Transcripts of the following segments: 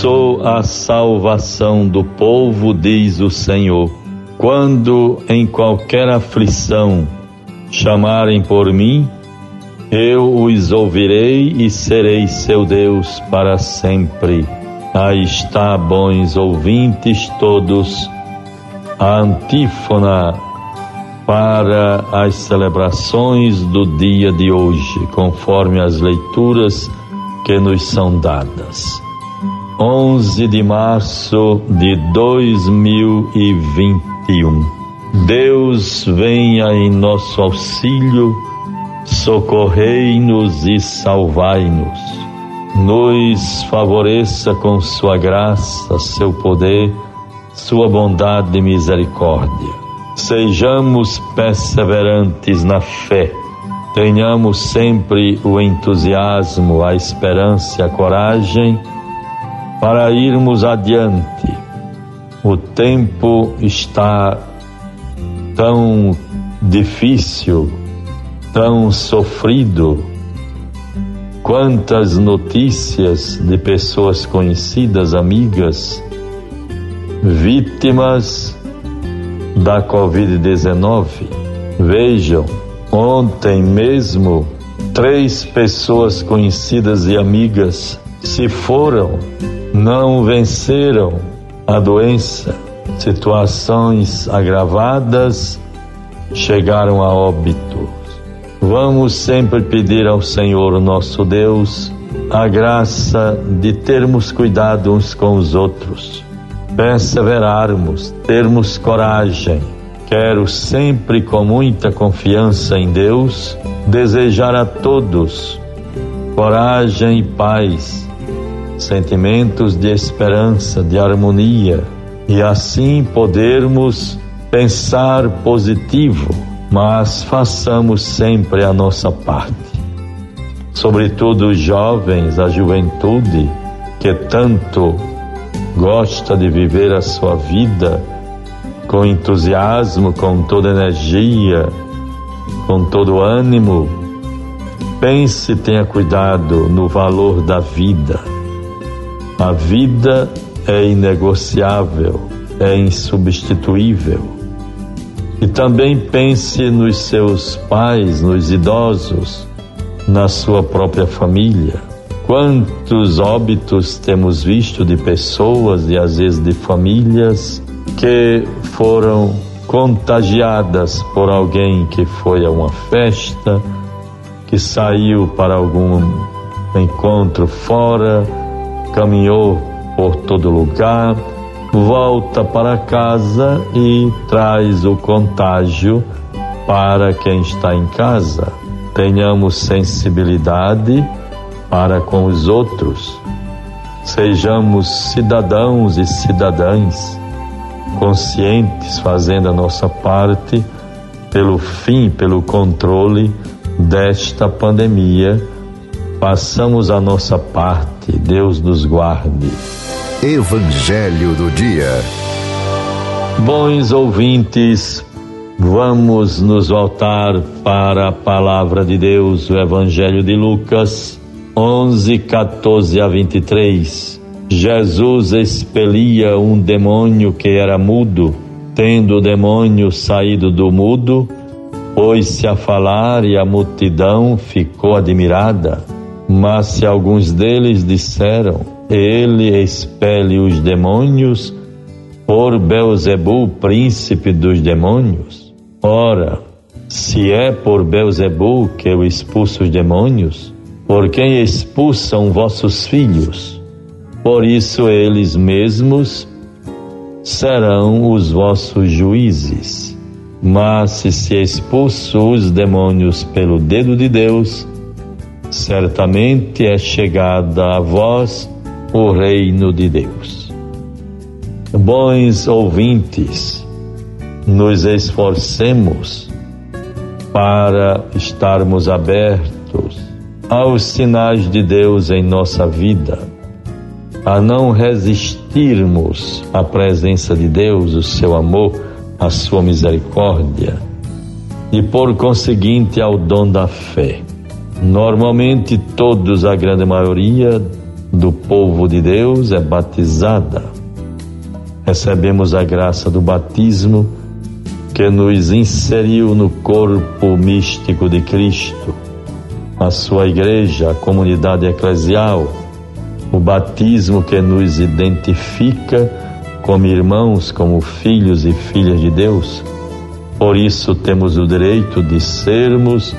Sou a salvação do povo, diz o Senhor. Quando em qualquer aflição chamarem por mim, eu os ouvirei e serei seu Deus para sempre. Aí está, bons ouvintes todos, a antífona para as celebrações do dia de hoje, conforme as leituras que nos são dadas. 11 de março de 2021. Deus venha em nosso auxílio, socorrei-nos e salvai-nos. Nos favoreça com sua graça, seu poder, sua bondade e misericórdia. Sejamos perseverantes na fé. Tenhamos sempre o entusiasmo, a esperança a coragem para irmos adiante. O tempo está tão difícil, tão sofrido. Quantas notícias de pessoas conhecidas, amigas, vítimas da Covid-19. Vejam, ontem mesmo, três pessoas conhecidas e amigas se foram não venceram a doença, situações agravadas chegaram a óbito. Vamos sempre pedir ao Senhor nosso Deus a graça de termos cuidado uns com os outros, perseverarmos, termos coragem. Quero sempre com muita confiança em Deus desejar a todos coragem e paz sentimentos de esperança, de harmonia e assim podermos pensar positivo, mas façamos sempre a nossa parte. Sobretudo os jovens, a juventude que tanto gosta de viver a sua vida com entusiasmo, com toda energia, com todo ânimo. Pense e tenha cuidado no valor da vida a vida é inegociável, é insubstituível. E também pense nos seus pais, nos idosos, na sua própria família. Quantos óbitos temos visto de pessoas e às vezes de famílias que foram contagiadas por alguém que foi a uma festa, que saiu para algum encontro fora, caminhou por todo lugar, volta para casa e traz o contágio para quem está em casa. Tenhamos sensibilidade para com os outros. Sejamos cidadãos e cidadãs conscientes, fazendo a nossa parte pelo fim, pelo controle desta pandemia Façamos a nossa parte, Deus nos guarde. Evangelho do Dia. Bons ouvintes, vamos nos voltar para a palavra de Deus, o Evangelho de Lucas 11, 14 a 23. Jesus expelia um demônio que era mudo, tendo o demônio saído do mudo, pôs-se a falar e a multidão ficou admirada. Mas se alguns deles disseram, ele expele os demônios por Beuzebu, príncipe dos demônios. Ora, se é por Beuzebu que eu expulso os demônios, por quem expulsam vossos filhos? Por isso eles mesmos serão os vossos juízes. Mas se se expulso os demônios pelo dedo de Deus, certamente é chegada a vós o reino de Deus. Bons ouvintes, nos esforcemos para estarmos abertos aos sinais de Deus em nossa vida, a não resistirmos à presença de Deus, o seu amor, a sua misericórdia e por conseguinte ao dom da fé. Normalmente todos, a grande maioria, do povo de Deus é batizada. Recebemos a graça do batismo que nos inseriu no corpo místico de Cristo, a sua igreja, a comunidade eclesial, o batismo que nos identifica como irmãos, como filhos e filhas de Deus. Por isso temos o direito de sermos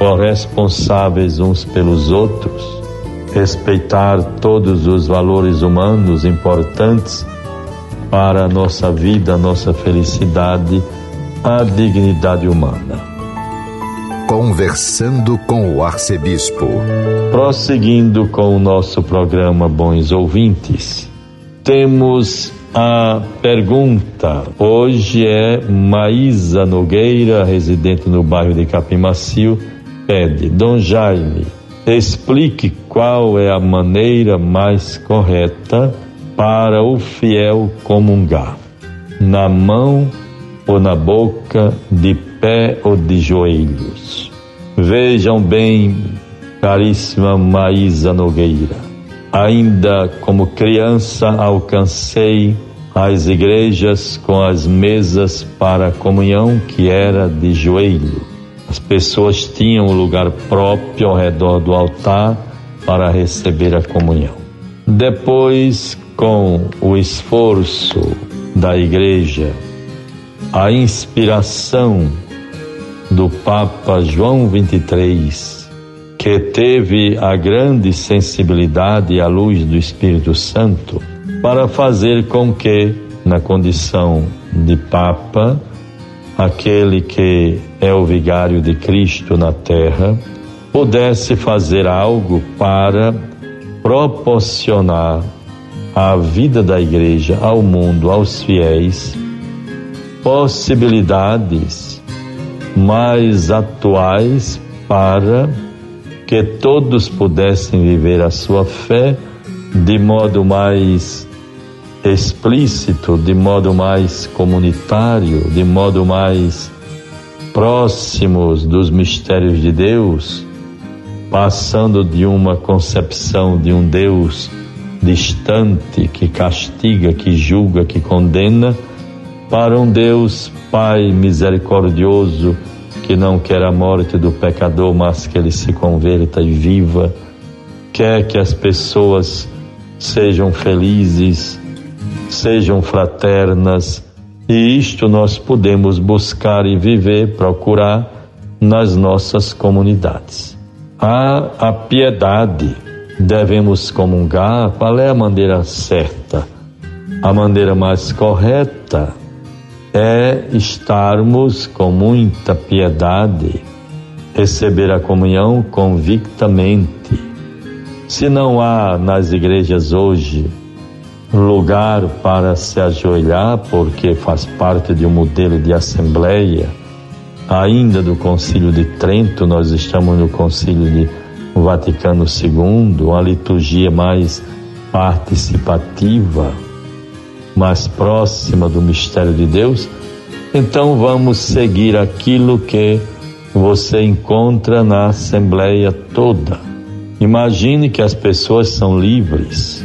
corresponsáveis uns pelos outros, respeitar todos os valores humanos importantes para a nossa vida, a nossa felicidade a dignidade humana. Conversando com o arcebispo. Prosseguindo com o nosso programa Bons Ouvintes, temos a pergunta. Hoje é Maísa Nogueira, residente no bairro de Capim Macio, pede: Dom Jaime, explique qual é a maneira mais correta para o fiel comungar. Na mão ou na boca, de pé ou de joelhos. Vejam bem, caríssima Maísa Nogueira, ainda como criança alcancei as igrejas com as mesas para a comunhão que era de joelho. As pessoas tinham um lugar próprio ao redor do altar para receber a comunhão. Depois, com o esforço da igreja, a inspiração do Papa João 23, que teve a grande sensibilidade à luz do Espírito Santo para fazer com que, na condição de Papa, aquele que é o vigário de Cristo na terra, pudesse fazer algo para proporcionar à vida da igreja, ao mundo, aos fiéis, possibilidades mais atuais para que todos pudessem viver a sua fé de modo mais explícito, de modo mais comunitário, de modo mais próximos dos mistérios de Deus, passando de uma concepção de um Deus distante que castiga, que julga, que condena para um Deus Pai misericordioso que não quer a morte do pecador, mas que ele se converta e viva, quer que as pessoas sejam felizes, sejam fraternas, e isto nós podemos buscar e viver, procurar nas nossas comunidades. A, a piedade devemos comungar, qual é a maneira certa? A maneira mais correta é estarmos com muita piedade, receber a comunhão convictamente. Se não há nas igrejas hoje lugar para se ajoelhar, porque faz parte de um modelo de assembleia, ainda do Concílio de Trento, nós estamos no Concílio de Vaticano II, uma liturgia mais participativa mais próxima do mistério de Deus, então vamos seguir aquilo que você encontra na Assembleia toda. Imagine que as pessoas são livres.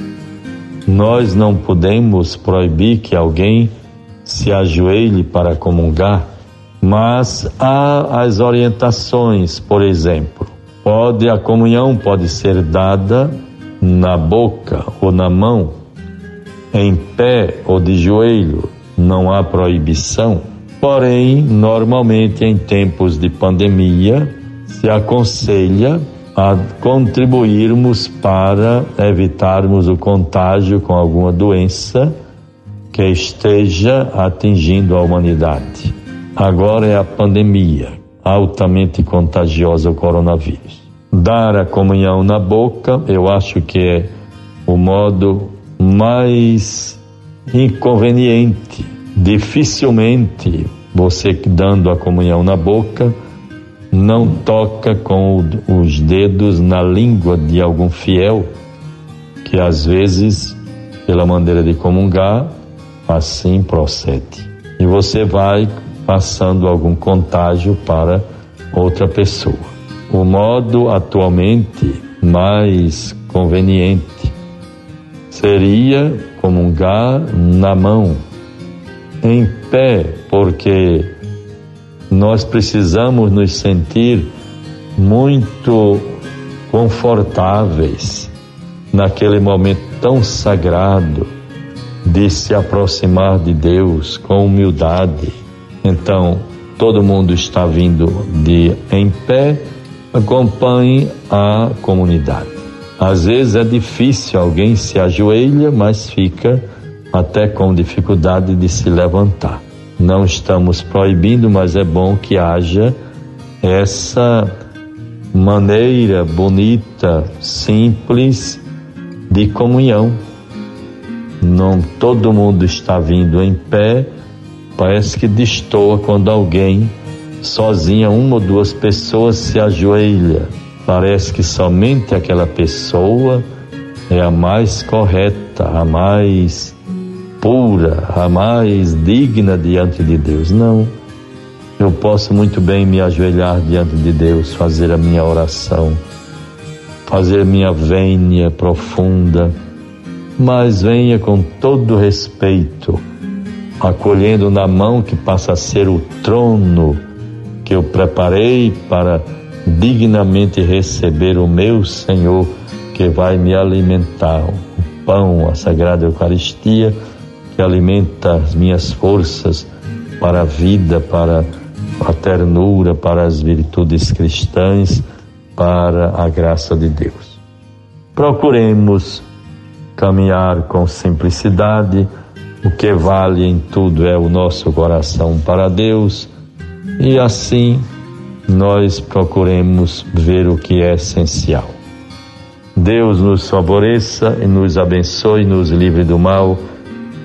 Nós não podemos proibir que alguém se ajoelhe para comungar, mas há as orientações, por exemplo. Pode a comunhão pode ser dada na boca ou na mão, em pé ou de joelho, não há proibição. Porém, normalmente em tempos de pandemia, se aconselha a contribuirmos para evitarmos o contágio com alguma doença que esteja atingindo a humanidade. Agora é a pandemia, altamente contagiosa o coronavírus. Dar a comunhão na boca, eu acho que é o modo mais inconveniente. Dificilmente você dando a comunhão na boca não toca com os dedos na língua de algum fiel que às vezes, pela maneira de comungar, assim procede. E você vai passando algum contágio para outra pessoa. O modo atualmente mais conveniente seria comungar na mão, em pé, porque nós precisamos nos sentir muito confortáveis naquele momento tão sagrado de se aproximar de Deus com humildade. Então, todo mundo está vindo de em pé, acompanhe a comunidade. Às vezes é difícil, alguém se ajoelha, mas fica até com dificuldade de se levantar. Não estamos proibindo, mas é bom que haja essa maneira bonita, simples de comunhão. Não todo mundo está vindo em pé, parece que destoa quando alguém sozinha, uma ou duas pessoas se ajoelha Parece que somente aquela pessoa é a mais correta, a mais pura, a mais digna diante de Deus. Não. Eu posso muito bem me ajoelhar diante de Deus, fazer a minha oração, fazer minha vênia profunda, mas venha com todo respeito, acolhendo na mão que passa a ser o trono que eu preparei para dignamente receber o meu Senhor que vai me alimentar, o pão, a Sagrada Eucaristia, que alimenta as minhas forças para a vida, para a ternura, para as virtudes cristãs, para a graça de Deus. Procuremos caminhar com simplicidade, o que vale em tudo é o nosso coração para Deus, e assim nós procuremos ver o que é essencial. Deus nos favoreça e nos abençoe, nos livre do mal.